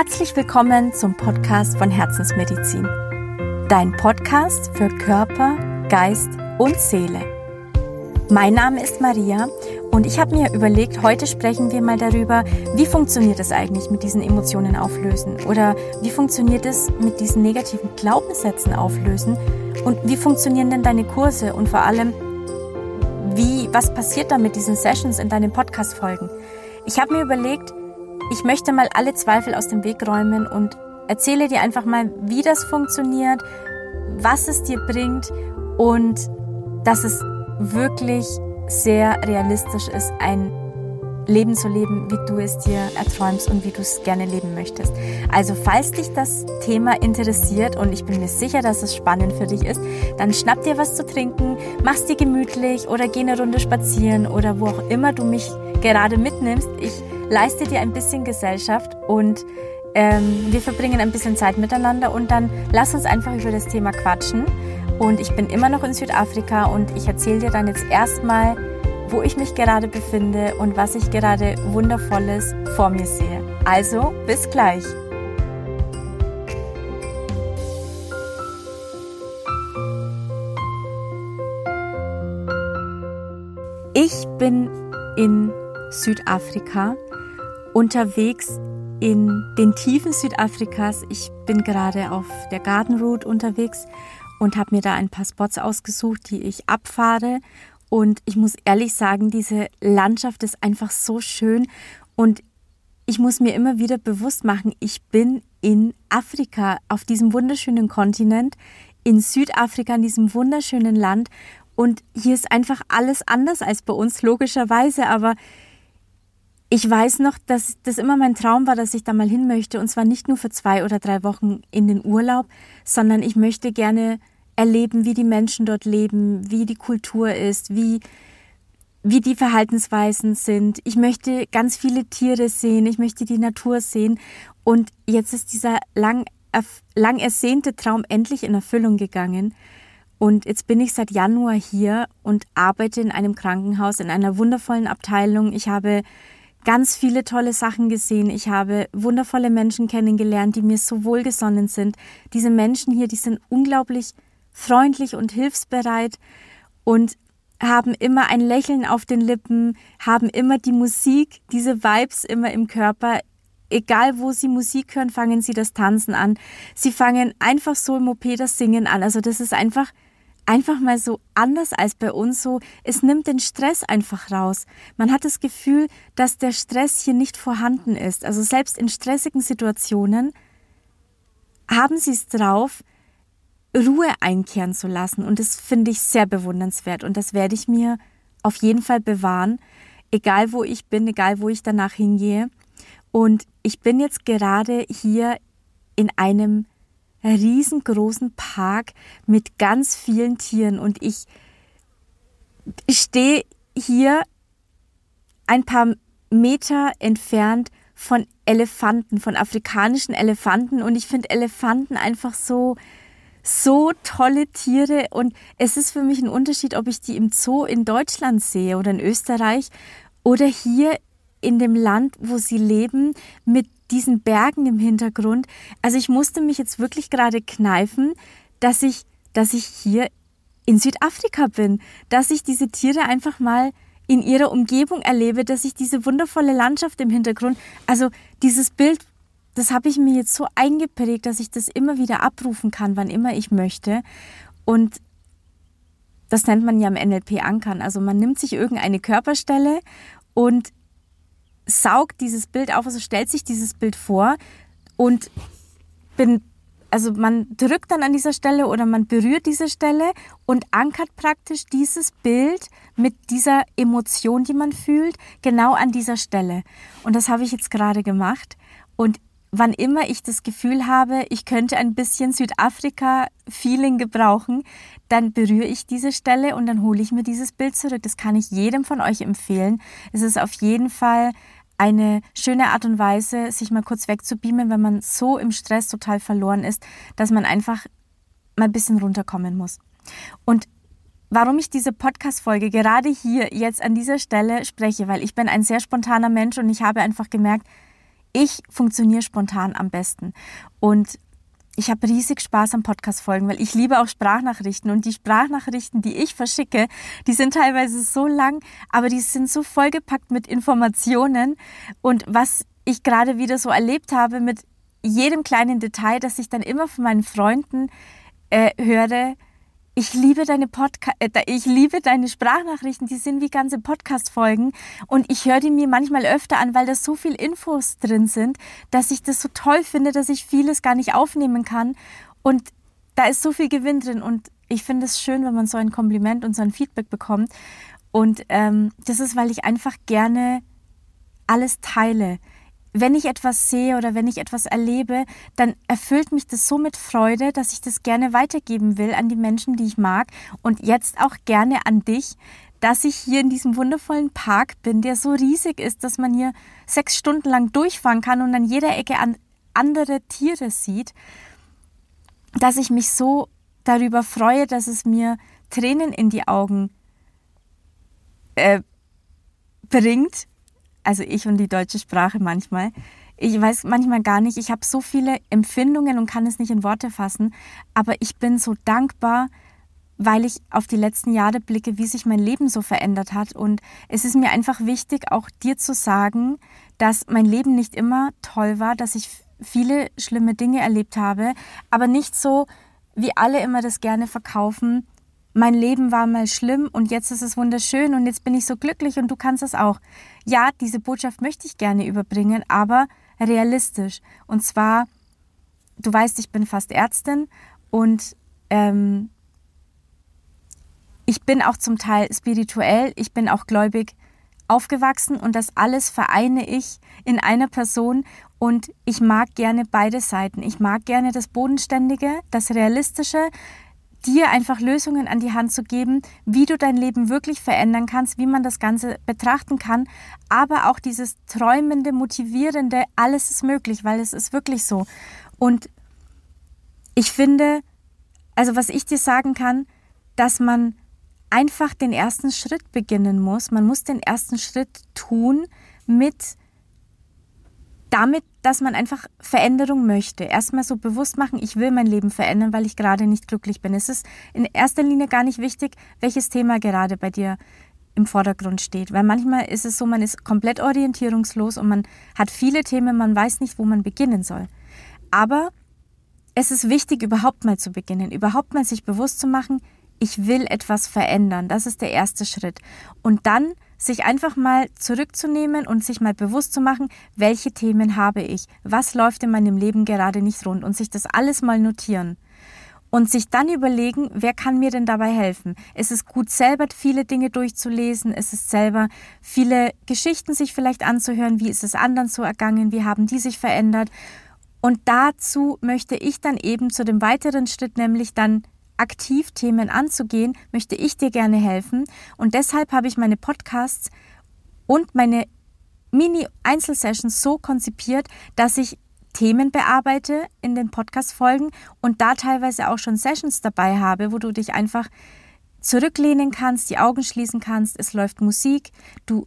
Herzlich willkommen zum Podcast von Herzensmedizin. Dein Podcast für Körper, Geist und Seele. Mein Name ist Maria und ich habe mir überlegt, heute sprechen wir mal darüber, wie funktioniert es eigentlich mit diesen Emotionen auflösen oder wie funktioniert es mit diesen negativen Glaubenssätzen auflösen und wie funktionieren denn deine Kurse und vor allem, wie, was passiert da mit diesen Sessions in deinen Podcast-Folgen? Ich habe mir überlegt, ich möchte mal alle Zweifel aus dem Weg räumen und erzähle dir einfach mal, wie das funktioniert, was es dir bringt und dass es wirklich sehr realistisch ist, ein Leben zu leben, wie du es dir erträumst und wie du es gerne leben möchtest. Also falls dich das Thema interessiert und ich bin mir sicher, dass es spannend für dich ist, dann schnapp dir was zu trinken, mach's dir gemütlich oder geh eine Runde spazieren oder wo auch immer du mich gerade mitnimmst. Ich leiste dir ein bisschen Gesellschaft und ähm, wir verbringen ein bisschen Zeit miteinander und dann lass uns einfach über das Thema quatschen. Und ich bin immer noch in Südafrika und ich erzähle dir dann jetzt erstmal, wo ich mich gerade befinde und was ich gerade wundervolles vor mir sehe. Also, bis gleich. Ich bin in Südafrika unterwegs in den Tiefen Südafrikas. Ich bin gerade auf der Garden Route unterwegs und habe mir da ein paar Spots ausgesucht, die ich abfahre. Und ich muss ehrlich sagen, diese Landschaft ist einfach so schön und ich muss mir immer wieder bewusst machen, ich bin in Afrika, auf diesem wunderschönen Kontinent, in Südafrika, in diesem wunderschönen Land. Und hier ist einfach alles anders als bei uns, logischerweise. Aber ich weiß noch, dass das immer mein Traum war, dass ich da mal hin möchte. Und zwar nicht nur für zwei oder drei Wochen in den Urlaub, sondern ich möchte gerne erleben, wie die Menschen dort leben, wie die Kultur ist, wie, wie die Verhaltensweisen sind. Ich möchte ganz viele Tiere sehen, ich möchte die Natur sehen. Und jetzt ist dieser lang, lang ersehnte Traum endlich in Erfüllung gegangen. Und jetzt bin ich seit Januar hier und arbeite in einem Krankenhaus, in einer wundervollen Abteilung. Ich habe ganz viele tolle Sachen gesehen. Ich habe wundervolle Menschen kennengelernt, die mir so wohlgesonnen sind. Diese Menschen hier, die sind unglaublich freundlich und hilfsbereit und haben immer ein Lächeln auf den Lippen, haben immer die Musik, diese Vibes immer im Körper. Egal wo sie Musik hören, fangen sie das Tanzen an. Sie fangen einfach so im OP das Singen an. Also das ist einfach einfach mal so anders als bei uns so, es nimmt den Stress einfach raus. Man hat das Gefühl, dass der Stress hier nicht vorhanden ist. Also selbst in stressigen Situationen haben sie es drauf, Ruhe einkehren zu lassen. Und das finde ich sehr bewundernswert. Und das werde ich mir auf jeden Fall bewahren, egal wo ich bin, egal wo ich danach hingehe. Und ich bin jetzt gerade hier in einem riesengroßen Park mit ganz vielen Tieren. Und ich stehe hier ein paar Meter entfernt von Elefanten, von afrikanischen Elefanten. Und ich finde Elefanten einfach so so tolle Tiere. Und es ist für mich ein Unterschied, ob ich die im Zoo in Deutschland sehe oder in Österreich oder hier in dem Land, wo sie leben, mit diesen Bergen im Hintergrund. Also ich musste mich jetzt wirklich gerade kneifen, dass ich, dass ich hier in Südafrika bin, dass ich diese Tiere einfach mal in ihrer Umgebung erlebe, dass ich diese wundervolle Landschaft im Hintergrund, also dieses Bild, das habe ich mir jetzt so eingeprägt, dass ich das immer wieder abrufen kann, wann immer ich möchte. Und das nennt man ja im NLP ankern. Also man nimmt sich irgendeine Körperstelle und saugt dieses Bild auf, also stellt sich dieses Bild vor und bin, also man drückt dann an dieser Stelle oder man berührt diese Stelle und ankert praktisch dieses Bild mit dieser Emotion, die man fühlt, genau an dieser Stelle. Und das habe ich jetzt gerade gemacht. Und wann immer ich das Gefühl habe, ich könnte ein bisschen Südafrika-Feeling gebrauchen, dann berühre ich diese Stelle und dann hole ich mir dieses Bild zurück. Das kann ich jedem von euch empfehlen. Es ist auf jeden Fall eine schöne Art und Weise, sich mal kurz wegzubeamen, wenn man so im Stress total verloren ist, dass man einfach mal ein bisschen runterkommen muss. Und warum ich diese Podcast-Folge gerade hier jetzt an dieser Stelle spreche, weil ich bin ein sehr spontaner Mensch und ich habe einfach gemerkt, ich funktioniere spontan am besten. Und ich habe riesig Spaß am Podcast-Folgen, weil ich liebe auch Sprachnachrichten. Und die Sprachnachrichten, die ich verschicke, die sind teilweise so lang, aber die sind so vollgepackt mit Informationen. Und was ich gerade wieder so erlebt habe mit jedem kleinen Detail, dass ich dann immer von meinen Freunden äh, höre, ich liebe deine Podcast, äh, ich liebe deine Sprachnachrichten, die sind wie ganze Podcast-Folgen. Und ich höre die mir manchmal öfter an, weil da so viel Infos drin sind, dass ich das so toll finde, dass ich vieles gar nicht aufnehmen kann. Und da ist so viel Gewinn drin. Und ich finde es schön, wenn man so ein Kompliment und so ein Feedback bekommt. Und ähm, das ist, weil ich einfach gerne alles teile wenn ich etwas sehe oder wenn ich etwas erlebe, dann erfüllt mich das so mit Freude, dass ich das gerne weitergeben will an die Menschen, die ich mag. Und jetzt auch gerne an dich, dass ich hier in diesem wundervollen Park bin, der so riesig ist, dass man hier sechs Stunden lang durchfahren kann und an jeder Ecke an andere Tiere sieht, dass ich mich so darüber freue, dass es mir Tränen in die Augen äh, bringt, also ich und die deutsche Sprache manchmal. Ich weiß manchmal gar nicht, ich habe so viele Empfindungen und kann es nicht in Worte fassen, aber ich bin so dankbar, weil ich auf die letzten Jahre blicke, wie sich mein Leben so verändert hat. Und es ist mir einfach wichtig, auch dir zu sagen, dass mein Leben nicht immer toll war, dass ich viele schlimme Dinge erlebt habe, aber nicht so, wie alle immer das gerne verkaufen, mein Leben war mal schlimm und jetzt ist es wunderschön und jetzt bin ich so glücklich und du kannst es auch. Ja, diese Botschaft möchte ich gerne überbringen, aber realistisch. Und zwar, du weißt, ich bin fast Ärztin und ähm, ich bin auch zum Teil spirituell, ich bin auch gläubig aufgewachsen und das alles vereine ich in einer Person und ich mag gerne beide Seiten. Ich mag gerne das Bodenständige, das Realistische, dir einfach Lösungen an die Hand zu geben, wie du dein Leben wirklich verändern kannst, wie man das Ganze betrachten kann, aber auch dieses träumende, motivierende, alles ist möglich, weil es ist wirklich so. Und ich finde, also was ich dir sagen kann, dass man einfach den ersten Schritt beginnen muss. Man muss den ersten Schritt tun mit damit, dass man einfach Veränderung möchte. Erstmal so bewusst machen, ich will mein Leben verändern, weil ich gerade nicht glücklich bin. Es ist in erster Linie gar nicht wichtig, welches Thema gerade bei dir im Vordergrund steht. Weil manchmal ist es so, man ist komplett orientierungslos und man hat viele Themen, man weiß nicht, wo man beginnen soll. Aber es ist wichtig, überhaupt mal zu beginnen, überhaupt mal sich bewusst zu machen, ich will etwas verändern. Das ist der erste Schritt. Und dann sich einfach mal zurückzunehmen und sich mal bewusst zu machen, welche Themen habe ich, was läuft in meinem Leben gerade nicht rund und sich das alles mal notieren. Und sich dann überlegen, wer kann mir denn dabei helfen? Es ist gut, selber viele Dinge durchzulesen. Es ist selber viele Geschichten sich vielleicht anzuhören. Wie ist es anderen so ergangen? Wie haben die sich verändert? Und dazu möchte ich dann eben zu dem weiteren Schritt, nämlich dann aktiv Themen anzugehen, möchte ich dir gerne helfen. Und deshalb habe ich meine Podcasts und meine Mini-Einzelsessions so konzipiert, dass ich Themen bearbeite in den Podcast-Folgen und da teilweise auch schon Sessions dabei habe, wo du dich einfach zurücklehnen kannst, die Augen schließen kannst, es läuft Musik, du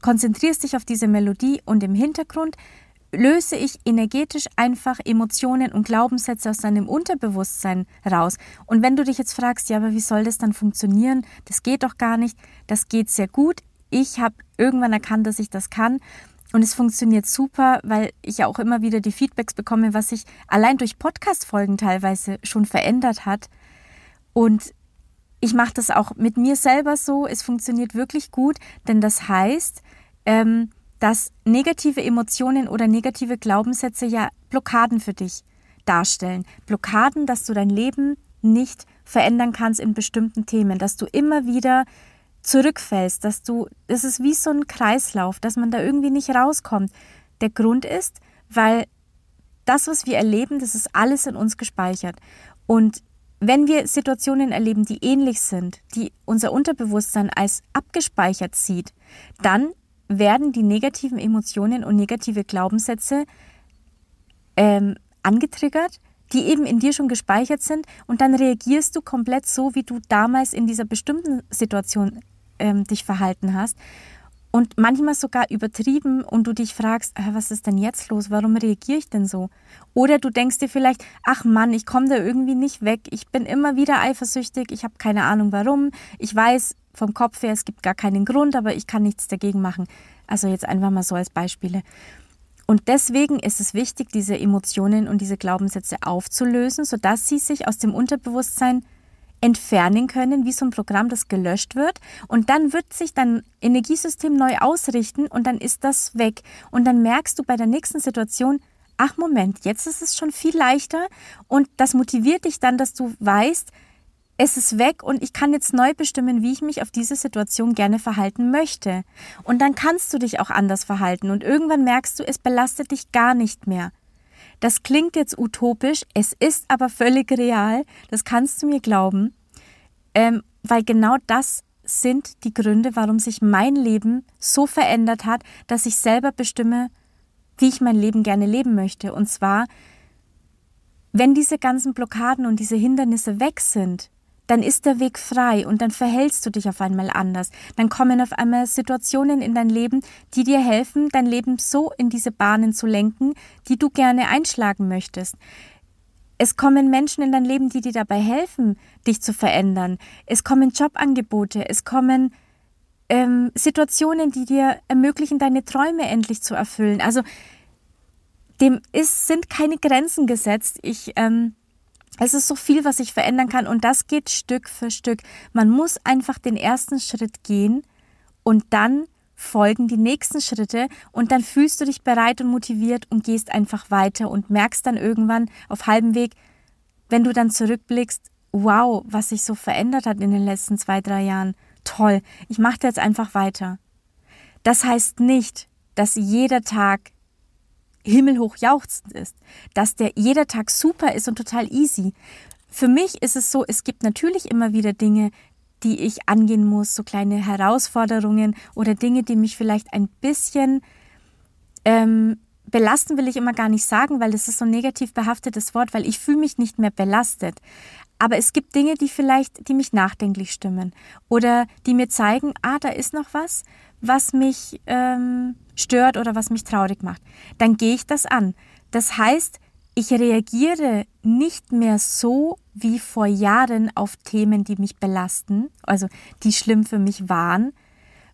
konzentrierst dich auf diese Melodie und im Hintergrund löse ich energetisch einfach Emotionen und Glaubenssätze aus deinem Unterbewusstsein raus. Und wenn du dich jetzt fragst, ja, aber wie soll das dann funktionieren? Das geht doch gar nicht. Das geht sehr gut. Ich habe irgendwann erkannt, dass ich das kann. Und es funktioniert super, weil ich ja auch immer wieder die Feedbacks bekomme, was sich allein durch Podcast-Folgen teilweise schon verändert hat. Und ich mache das auch mit mir selber so. Es funktioniert wirklich gut, denn das heißt, ähm, dass negative Emotionen oder negative Glaubenssätze ja Blockaden für dich darstellen. Blockaden, dass du dein Leben nicht verändern kannst in bestimmten Themen, dass du immer wieder zurückfällst, dass du, es ist wie so ein Kreislauf, dass man da irgendwie nicht rauskommt. Der Grund ist, weil das, was wir erleben, das ist alles in uns gespeichert. Und wenn wir Situationen erleben, die ähnlich sind, die unser Unterbewusstsein als abgespeichert sieht, dann werden die negativen Emotionen und negative Glaubenssätze ähm, angetriggert, die eben in dir schon gespeichert sind und dann reagierst du komplett so, wie du damals in dieser bestimmten Situation ähm, dich verhalten hast. und manchmal sogar übertrieben und du dich fragst, was ist denn jetzt los? Warum reagiere ich denn so? Oder du denkst dir vielleicht, ach Mann, ich komme da irgendwie nicht weg. Ich bin immer wieder eifersüchtig. Ich habe keine Ahnung warum. Ich weiß vom Kopf her, es gibt gar keinen Grund, aber ich kann nichts dagegen machen. Also jetzt einfach mal so als Beispiele. Und deswegen ist es wichtig, diese Emotionen und diese Glaubenssätze aufzulösen, sodass sie sich aus dem Unterbewusstsein entfernen können, wie so ein Programm, das gelöscht wird. Und dann wird sich dein Energiesystem neu ausrichten und dann ist das weg. Und dann merkst du bei der nächsten Situation, ach Moment, jetzt ist es schon viel leichter und das motiviert dich dann, dass du weißt, es ist weg und ich kann jetzt neu bestimmen, wie ich mich auf diese Situation gerne verhalten möchte. Und dann kannst du dich auch anders verhalten und irgendwann merkst du, es belastet dich gar nicht mehr. Das klingt jetzt utopisch, es ist aber völlig real, das kannst du mir glauben, ähm, weil genau das sind die Gründe, warum sich mein Leben so verändert hat, dass ich selber bestimme, wie ich mein Leben gerne leben möchte. Und zwar, wenn diese ganzen Blockaden und diese Hindernisse weg sind, dann ist der Weg frei und dann verhältst du dich auf einmal anders. Dann kommen auf einmal Situationen in dein Leben, die dir helfen, dein Leben so in diese Bahnen zu lenken, die du gerne einschlagen möchtest. Es kommen Menschen in dein Leben, die dir dabei helfen, dich zu verändern. Es kommen Jobangebote, es kommen ähm, Situationen, die dir ermöglichen, deine Träume endlich zu erfüllen. Also dem ist, sind keine Grenzen gesetzt. Ich ähm, es ist so viel, was sich verändern kann und das geht Stück für Stück. Man muss einfach den ersten Schritt gehen und dann folgen die nächsten Schritte und dann fühlst du dich bereit und motiviert und gehst einfach weiter und merkst dann irgendwann auf halbem Weg, wenn du dann zurückblickst, wow, was sich so verändert hat in den letzten zwei, drei Jahren. Toll, ich mache jetzt einfach weiter. Das heißt nicht, dass jeder Tag himmelhoch jauchzend ist, dass der jeder Tag super ist und total easy. Für mich ist es so, es gibt natürlich immer wieder Dinge, die ich angehen muss, so kleine Herausforderungen oder Dinge, die mich vielleicht ein bisschen ähm, belasten, will ich immer gar nicht sagen, weil das ist so ein negativ behaftetes Wort, weil ich fühle mich nicht mehr belastet. Aber es gibt Dinge, die vielleicht, die mich nachdenklich stimmen oder die mir zeigen, ah, da ist noch was, was mich ähm, stört oder was mich traurig macht. Dann gehe ich das an. Das heißt, ich reagiere nicht mehr so wie vor Jahren auf Themen, die mich belasten, also die schlimm für mich waren,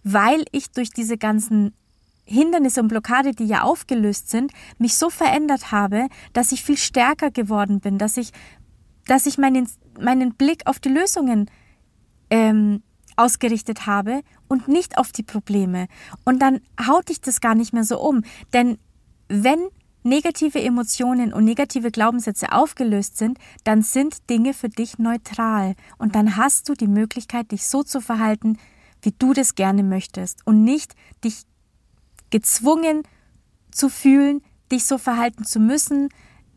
weil ich durch diese ganzen Hindernisse und Blockade, die ja aufgelöst sind, mich so verändert habe, dass ich viel stärker geworden bin, dass ich, dass ich meinen, meinen Blick auf die Lösungen ähm, ausgerichtet habe und nicht auf die Probleme. Und dann haut dich das gar nicht mehr so um. Denn wenn negative Emotionen und negative Glaubenssätze aufgelöst sind, dann sind Dinge für dich neutral. Und dann hast du die Möglichkeit, dich so zu verhalten, wie du das gerne möchtest. Und nicht dich gezwungen zu fühlen, dich so verhalten zu müssen,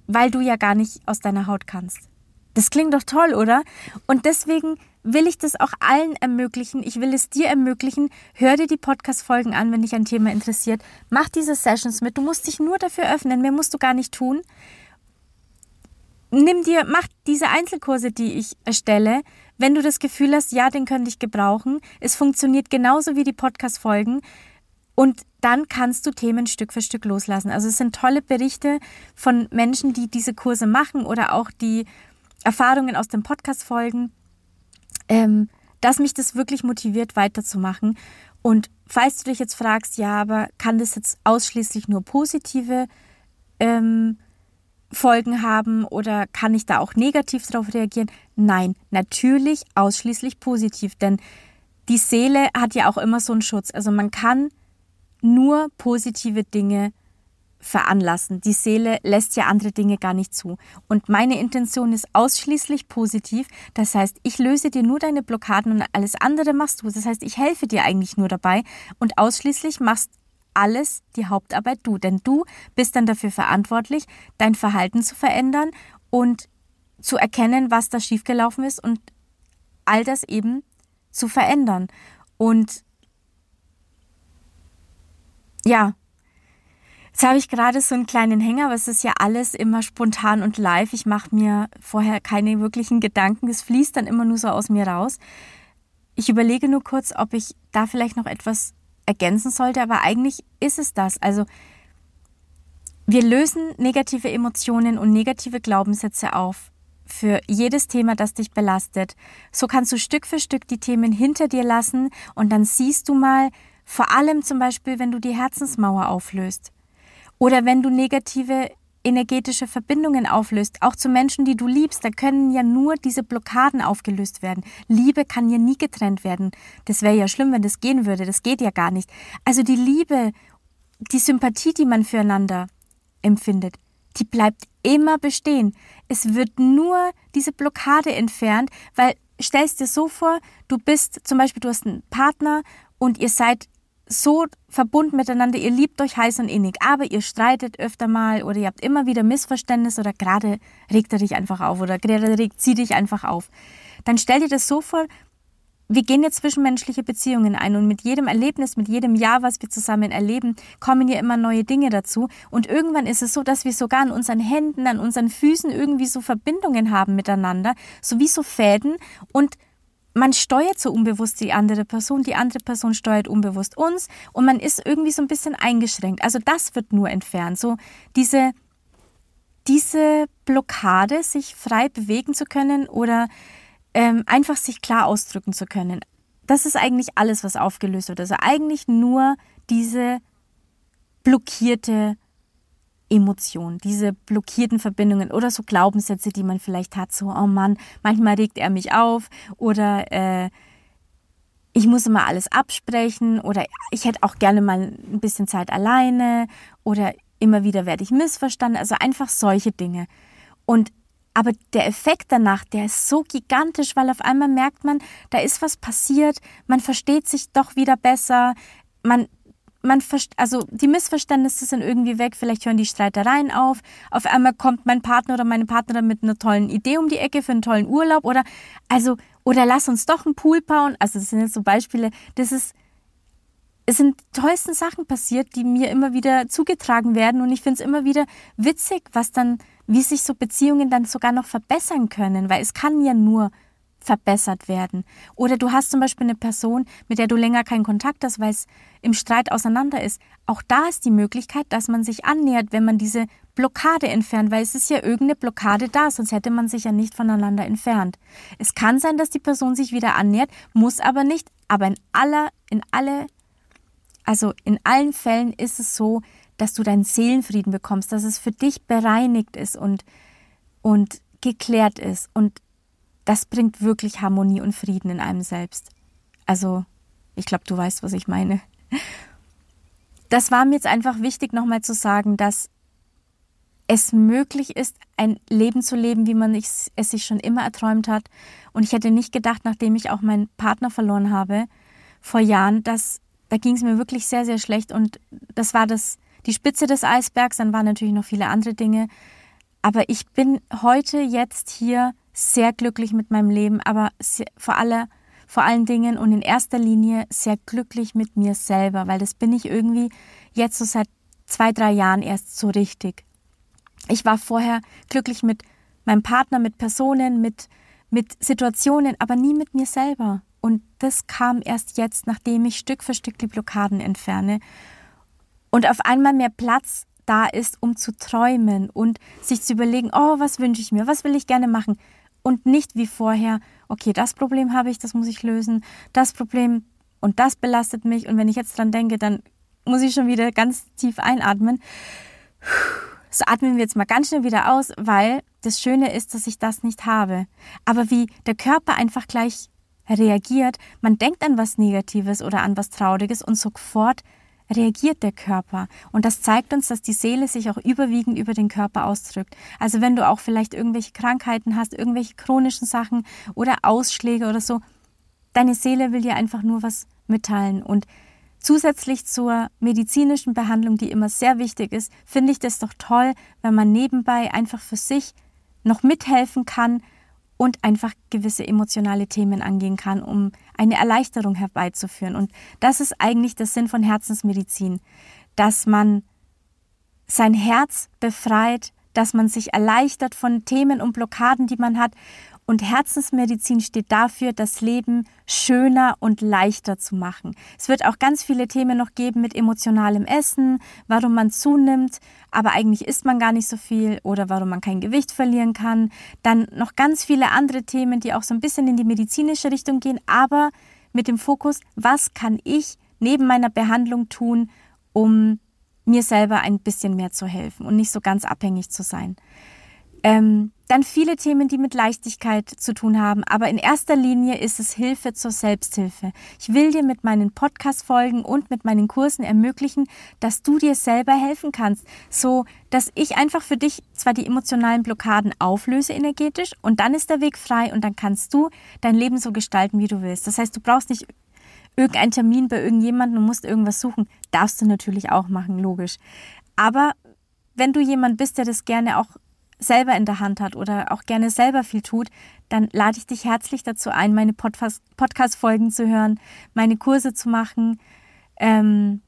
weil du ja gar nicht aus deiner Haut kannst. Das klingt doch toll, oder? Und deswegen will ich das auch allen ermöglichen. Ich will es dir ermöglichen. Hör dir die Podcast-Folgen an, wenn dich ein Thema interessiert. Mach diese Sessions mit. Du musst dich nur dafür öffnen. Mehr musst du gar nicht tun. Nimm dir, mach diese Einzelkurse, die ich erstelle. Wenn du das Gefühl hast, ja, den könnte ich gebrauchen. Es funktioniert genauso wie die Podcast-Folgen. Und dann kannst du Themen Stück für Stück loslassen. Also es sind tolle Berichte von Menschen, die diese Kurse machen oder auch die Erfahrungen aus den Podcast-Folgen ähm, dass mich das wirklich motiviert, weiterzumachen. Und falls du dich jetzt fragst, ja, aber kann das jetzt ausschließlich nur positive ähm, Folgen haben oder kann ich da auch negativ darauf reagieren? Nein, natürlich ausschließlich positiv, denn die Seele hat ja auch immer so einen Schutz. Also man kann nur positive Dinge veranlassen. Die Seele lässt ja andere Dinge gar nicht zu. Und meine Intention ist ausschließlich positiv. Das heißt, ich löse dir nur deine Blockaden und alles andere machst du. Das heißt, ich helfe dir eigentlich nur dabei und ausschließlich machst alles die Hauptarbeit du. Denn du bist dann dafür verantwortlich, dein Verhalten zu verändern und zu erkennen, was da schiefgelaufen ist und all das eben zu verändern. Und ja, Jetzt habe ich gerade so einen kleinen Hänger, aber es ist ja alles immer spontan und live. Ich mache mir vorher keine wirklichen Gedanken. Es fließt dann immer nur so aus mir raus. Ich überlege nur kurz, ob ich da vielleicht noch etwas ergänzen sollte, aber eigentlich ist es das. Also wir lösen negative Emotionen und negative Glaubenssätze auf für jedes Thema, das dich belastet. So kannst du Stück für Stück die Themen hinter dir lassen und dann siehst du mal, vor allem zum Beispiel, wenn du die Herzensmauer auflöst oder wenn du negative energetische Verbindungen auflöst, auch zu Menschen, die du liebst, da können ja nur diese Blockaden aufgelöst werden. Liebe kann ja nie getrennt werden. Das wäre ja schlimm, wenn das gehen würde. Das geht ja gar nicht. Also die Liebe, die Sympathie, die man füreinander empfindet, die bleibt immer bestehen. Es wird nur diese Blockade entfernt, weil stellst dir so vor, du bist zum Beispiel, du hast einen Partner und ihr seid so verbunden miteinander, ihr liebt euch heiß und innig, aber ihr streitet öfter mal oder ihr habt immer wieder Missverständnisse oder gerade regt er dich einfach auf oder gerade regt sie dich einfach auf. Dann stell dir das so vor, wir gehen jetzt zwischenmenschliche Beziehungen ein und mit jedem Erlebnis, mit jedem Jahr, was wir zusammen erleben, kommen ja immer neue Dinge dazu. Und irgendwann ist es so, dass wir sogar an unseren Händen, an unseren Füßen irgendwie so Verbindungen haben miteinander, so wie so Fäden. Und man steuert so unbewusst die andere Person, die andere Person steuert unbewusst uns und man ist irgendwie so ein bisschen eingeschränkt. Also das wird nur entfernt. So diese, diese Blockade, sich frei bewegen zu können oder ähm, einfach sich klar ausdrücken zu können. Das ist eigentlich alles, was aufgelöst wird. Also eigentlich nur diese blockierte Emotion, diese blockierten Verbindungen oder so Glaubenssätze, die man vielleicht hat, so, oh Mann, manchmal regt er mich auf oder äh, ich muss immer alles absprechen oder ich hätte auch gerne mal ein bisschen Zeit alleine oder immer wieder werde ich missverstanden. Also einfach solche Dinge. Und aber der Effekt danach, der ist so gigantisch, weil auf einmal merkt man, da ist was passiert, man versteht sich doch wieder besser, man man also die Missverständnisse sind irgendwie weg, vielleicht hören die Streitereien auf. Auf einmal kommt mein Partner oder meine Partnerin mit einer tollen Idee um die Ecke für einen tollen Urlaub oder also oder lass uns doch einen Pool bauen. Also das sind jetzt so Beispiele. Das ist es sind tollsten Sachen passiert, die mir immer wieder zugetragen werden und ich finde es immer wieder witzig, was dann wie sich so Beziehungen dann sogar noch verbessern können, weil es kann ja nur verbessert werden. Oder du hast zum Beispiel eine Person, mit der du länger keinen Kontakt hast, weil es im Streit auseinander ist. Auch da ist die Möglichkeit, dass man sich annähert, wenn man diese Blockade entfernt, weil es ist ja irgendeine Blockade da, sonst hätte man sich ja nicht voneinander entfernt. Es kann sein, dass die Person sich wieder annähert, muss aber nicht. Aber in aller, in alle, also in allen Fällen ist es so, dass du deinen Seelenfrieden bekommst, dass es für dich bereinigt ist und, und geklärt ist. Und das bringt wirklich Harmonie und Frieden in einem selbst. Also, ich glaube, du weißt, was ich meine. Das war mir jetzt einfach wichtig, nochmal zu sagen, dass es möglich ist, ein Leben zu leben, wie man es sich schon immer erträumt hat. Und ich hätte nicht gedacht, nachdem ich auch meinen Partner verloren habe vor Jahren, dass da ging es mir wirklich sehr, sehr schlecht. Und das war das die Spitze des Eisbergs, dann waren natürlich noch viele andere Dinge. Aber ich bin heute jetzt hier sehr glücklich mit meinem Leben, aber vor, aller, vor allen Dingen und in erster Linie sehr glücklich mit mir selber, weil das bin ich irgendwie jetzt so seit zwei, drei Jahren erst so richtig. Ich war vorher glücklich mit meinem Partner, mit Personen, mit, mit Situationen, aber nie mit mir selber. Und das kam erst jetzt, nachdem ich Stück für Stück die Blockaden entferne und auf einmal mehr Platz da ist, um zu träumen und sich zu überlegen, oh, was wünsche ich mir, was will ich gerne machen und nicht wie vorher, okay, das Problem habe ich, das muss ich lösen, das Problem und das belastet mich und wenn ich jetzt dran denke, dann muss ich schon wieder ganz tief einatmen. So atmen wir jetzt mal ganz schnell wieder aus, weil das Schöne ist, dass ich das nicht habe. Aber wie der Körper einfach gleich reagiert, man denkt an was Negatives oder an was Trauriges und sofort reagiert der Körper. Und das zeigt uns, dass die Seele sich auch überwiegend über den Körper ausdrückt. Also wenn du auch vielleicht irgendwelche Krankheiten hast, irgendwelche chronischen Sachen oder Ausschläge oder so, deine Seele will dir einfach nur was mitteilen. Und zusätzlich zur medizinischen Behandlung, die immer sehr wichtig ist, finde ich das doch toll, wenn man nebenbei einfach für sich noch mithelfen kann, und einfach gewisse emotionale Themen angehen kann, um eine Erleichterung herbeizuführen. Und das ist eigentlich der Sinn von Herzensmedizin, dass man sein Herz befreit, dass man sich erleichtert von Themen und Blockaden, die man hat Und Herzensmedizin steht dafür, das Leben schöner und leichter zu machen. Es wird auch ganz viele Themen noch geben mit emotionalem Essen, warum man zunimmt, aber eigentlich isst man gar nicht so viel oder warum man kein Gewicht verlieren kann. Dann noch ganz viele andere Themen, die auch so ein bisschen in die medizinische Richtung gehen, aber mit dem Fokus, was kann ich neben meiner Behandlung tun, um mir selber ein bisschen mehr zu helfen und nicht so ganz abhängig zu sein. Ähm, dann viele Themen, die mit Leichtigkeit zu tun haben, aber in erster Linie ist es Hilfe zur Selbsthilfe. Ich will dir mit meinen Podcast-Folgen und mit meinen Kursen ermöglichen, dass du dir selber helfen kannst, so dass ich einfach für dich zwar die emotionalen Blockaden auflöse energetisch und dann ist der Weg frei und dann kannst du dein Leben so gestalten, wie du willst. Das heißt, du brauchst nicht irgendeinen Termin bei irgendjemandem und musst irgendwas suchen. Darfst du natürlich auch machen, logisch. Aber wenn du jemand bist, der das gerne auch selber in der Hand hat oder auch gerne selber viel tut, dann lade ich dich herzlich dazu ein, meine Podcast-Folgen zu hören, meine Kurse zu machen. Ähm,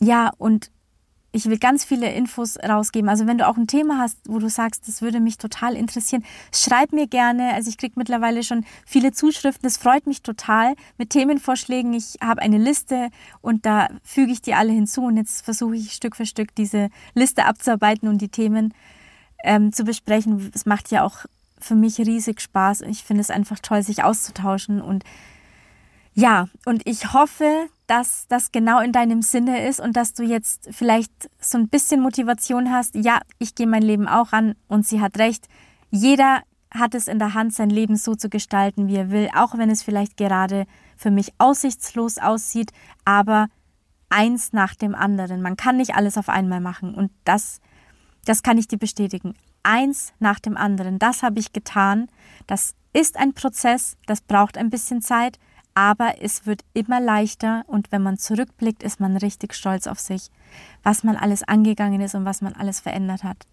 ja, und ich will ganz viele Infos rausgeben. Also wenn du auch ein Thema hast, wo du sagst, das würde mich total interessieren, schreib mir gerne. Also ich kriege mittlerweile schon viele Zuschriften. Das freut mich total mit Themenvorschlägen. Ich habe eine Liste und da füge ich die alle hinzu. Und jetzt versuche ich Stück für Stück diese Liste abzuarbeiten und die Themen ähm, zu besprechen. Es macht ja auch für mich riesig Spaß. Ich finde es einfach toll, sich auszutauschen. Und ja, und ich hoffe, dass das genau in deinem Sinne ist und dass du jetzt vielleicht so ein bisschen Motivation hast. Ja, ich gehe mein Leben auch an und sie hat recht. Jeder hat es in der Hand, sein Leben so zu gestalten, wie er will, auch wenn es vielleicht gerade für mich aussichtslos aussieht, aber eins nach dem anderen. Man kann nicht alles auf einmal machen und das das kann ich dir bestätigen. Eins nach dem anderen. Das habe ich getan. Das ist ein Prozess, das braucht ein bisschen Zeit, aber es wird immer leichter und wenn man zurückblickt, ist man richtig stolz auf sich, was man alles angegangen ist und was man alles verändert hat.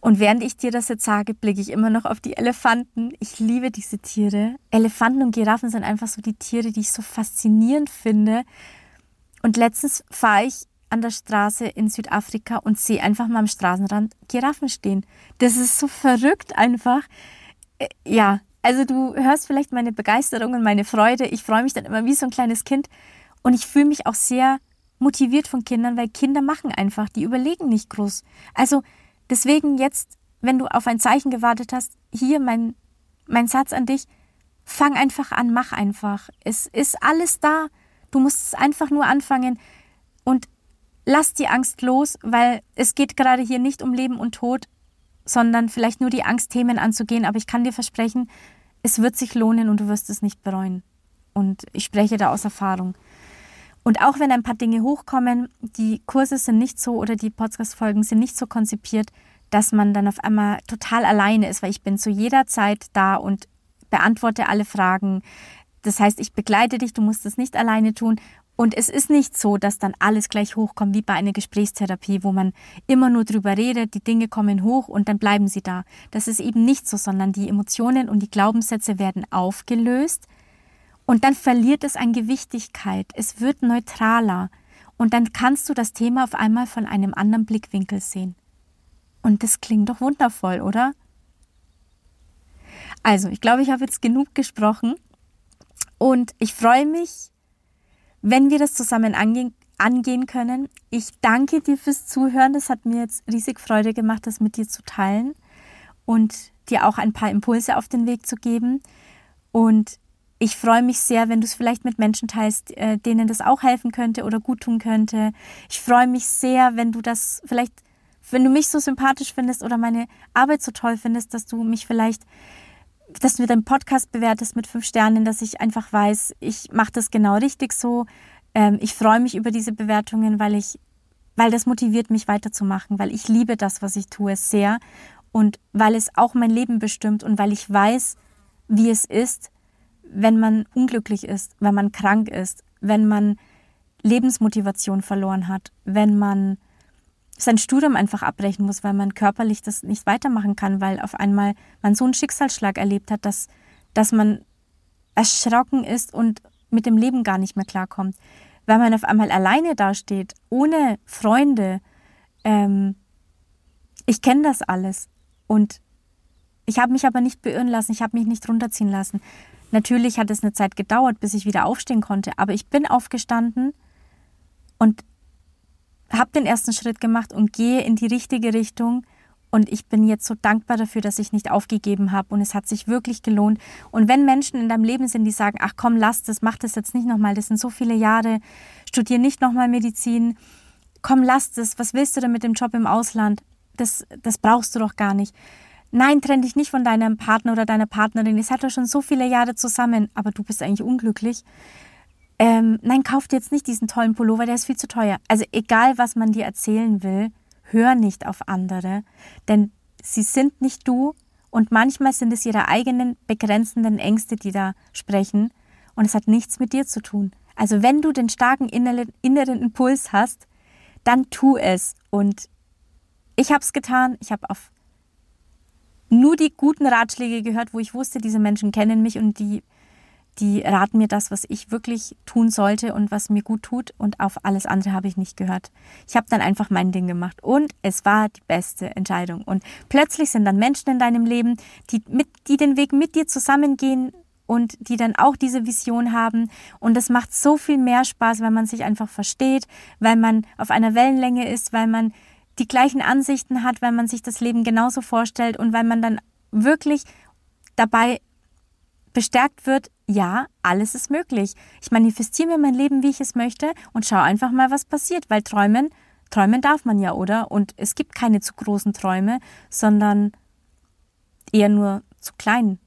Und während ich dir das jetzt sage, blicke ich immer noch auf die Elefanten. Ich liebe diese Tiere. Elefanten und Giraffen sind einfach so die Tiere, die ich so faszinierend finde. Und letztens fahre ich an der Straße in Südafrika und sehe einfach mal am Straßenrand Giraffen stehen. Das ist so verrückt einfach. Äh, ja, also du hörst vielleicht meine Begeisterung und meine Freude. Ich freue mich dann immer wie so ein kleines Kind und ich fühle mich auch sehr motiviert von Kindern, weil Kinder machen einfach, die überlegen nicht groß. Also deswegen jetzt, wenn du auf ein Zeichen gewartet hast, hier mein, mein Satz an dich, fang einfach an, mach einfach. Es ist alles da. Du musst es einfach nur anfangen. Und lass die Angst los, weil es geht gerade hier nicht um Leben und Tod, sondern vielleicht nur die Angstthemen anzugehen. Aber ich kann dir versprechen, es wird sich lohnen und du wirst es nicht bereuen. Und ich spreche da aus Erfahrung. Und auch wenn ein paar Dinge hochkommen, die Kurse sind nicht so oder die Podcast-Folgen sind nicht so konzipiert, dass man dann auf einmal total alleine ist, weil ich bin zu jeder Zeit da und beantworte alle Fragen. Das heißt, ich begleite dich, du musst es nicht alleine tun und es ist nicht so, dass dann alles gleich hochkommt wie bei einer Gesprächstherapie, wo man immer nur drüber redet, die Dinge kommen hoch und dann bleiben sie da. Das ist eben nicht so, sondern die Emotionen und die Glaubenssätze werden aufgelöst und dann verliert es an Gewichtigkeit. Es wird neutraler und dann kannst du das Thema auf einmal von einem anderen Blickwinkel sehen. Und das klingt doch wundervoll, oder? Also, ich glaube, ich habe jetzt genug gesprochen und ich freue mich, wenn wir das zusammen angehen, angehen können. Ich danke dir fürs Zuhören. Das hat mir jetzt riesig Freude gemacht, das mit dir zu teilen und dir auch ein paar Impulse auf den Weg zu geben. Und ich freue mich sehr, wenn du es vielleicht mit Menschen teilst, äh, denen das auch helfen könnte oder gut tun könnte. Ich freue mich sehr, wenn du das vielleicht, wenn du mich so sympathisch findest oder meine Arbeit so toll findest, dass du mich vielleicht dass du deinen Podcast bewertest mit fünf Sternen, dass ich einfach weiß, ich mache das genau richtig so. Ähm, ich freue mich über diese Bewertungen, weil ich, weil das motiviert mich weiterzumachen, weil ich liebe das, was ich tue, sehr und weil es auch mein Leben bestimmt und weil ich weiß, wie es ist, wenn man unglücklich ist, wenn man krank ist, wenn man Lebensmotivation verloren hat, wenn man sein Studium einfach abbrechen muss, weil man körperlich das nicht weitermachen kann, weil auf einmal man so einen Schicksalsschlag erlebt hat, dass, dass man erschrocken ist und mit dem Leben gar nicht mehr klarkommt. Weil man auf einmal alleine dasteht, ohne Freunde. Ähm, ich kenne das alles. Und Ich habe mich aber nicht beirren lassen, ich habe mich nicht runterziehen lassen. Natürlich hat es eine Zeit gedauert, bis ich wieder aufstehen konnte, aber ich bin aufgestanden und habe den ersten Schritt gemacht und gehe in die richtige Richtung. Und ich bin jetzt so dankbar dafür, dass ich nicht aufgegeben habe. Und es hat sich wirklich gelohnt. Und wenn Menschen in deinem Leben sind, die sagen, ach komm, lass das, mach das jetzt nicht nochmal, das sind so viele Jahre, studier nicht nochmal Medizin, komm, lass das, was willst du denn mit dem Job im Ausland? Das, das brauchst du doch gar nicht. Nein, trenn dich nicht von deinem Partner oder deiner Partnerin. Ihr seid doch schon so viele Jahre zusammen, aber du bist eigentlich unglücklich ähm, nein, kauf dir jetzt nicht diesen tollen Pullover, der ist viel zu teuer. Also egal, was man dir erzählen will, hör nicht auf andere, denn sie sind nicht du und manchmal sind es ihre eigenen begrenzenden Ängste, die da sprechen und es hat nichts mit dir zu tun. Also wenn du den starken inneren, inneren Impuls hast, dann tu es. Und ich habe es getan. Ich habe auf nur die guten Ratschläge gehört, wo ich wusste, diese Menschen kennen mich und die die raten mir das, was ich wirklich tun sollte und was mir gut tut und auf alles andere habe ich nicht gehört. Ich habe dann einfach mein Ding gemacht und es war die beste Entscheidung. Und plötzlich sind dann Menschen in deinem Leben, die, mit, die den Weg mit dir zusammengehen und die dann auch diese Vision haben. Und es macht so viel mehr Spaß, weil man sich einfach versteht, weil man auf einer Wellenlänge ist, weil man die gleichen Ansichten hat, weil man sich das Leben genauso vorstellt und weil man dann wirklich dabei bestärkt wird, ja, alles ist möglich. Ich manifestiere mir mein Leben, wie ich es möchte und schaue einfach mal, was passiert, weil träumen, träumen darf man ja, oder? Und es gibt keine zu großen Träume, sondern eher nur zu klein,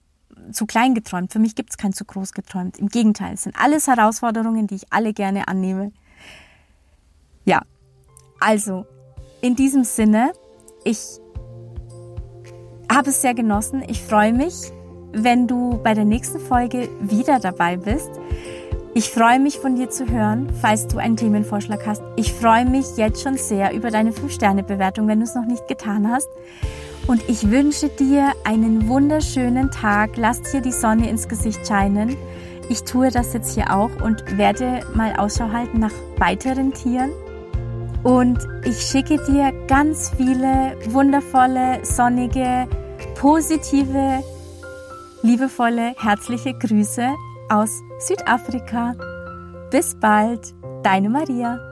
zu klein geträumt. Für mich gibt es kein zu groß geträumt. Im Gegenteil, es sind alles Herausforderungen, die ich alle gerne annehme. Ja, also in diesem Sinne, ich habe es sehr genossen. Ich freue mich, wenn du bei der nächsten Folge wieder dabei bist. Ich freue mich von dir zu hören, falls du einen Themenvorschlag hast. Ich freue mich jetzt schon sehr über deine 5-Sterne-Bewertung, wenn du es noch nicht getan hast. Und ich wünsche dir einen wunderschönen Tag. Lass dir die Sonne ins Gesicht scheinen. Ich tue das jetzt hier auch und werde mal Ausschau halten nach weiteren Tieren. Und ich schicke dir ganz viele wundervolle, sonnige, positive Liebevolle, herzliche Grüße aus Südafrika. Bis bald, deine Maria.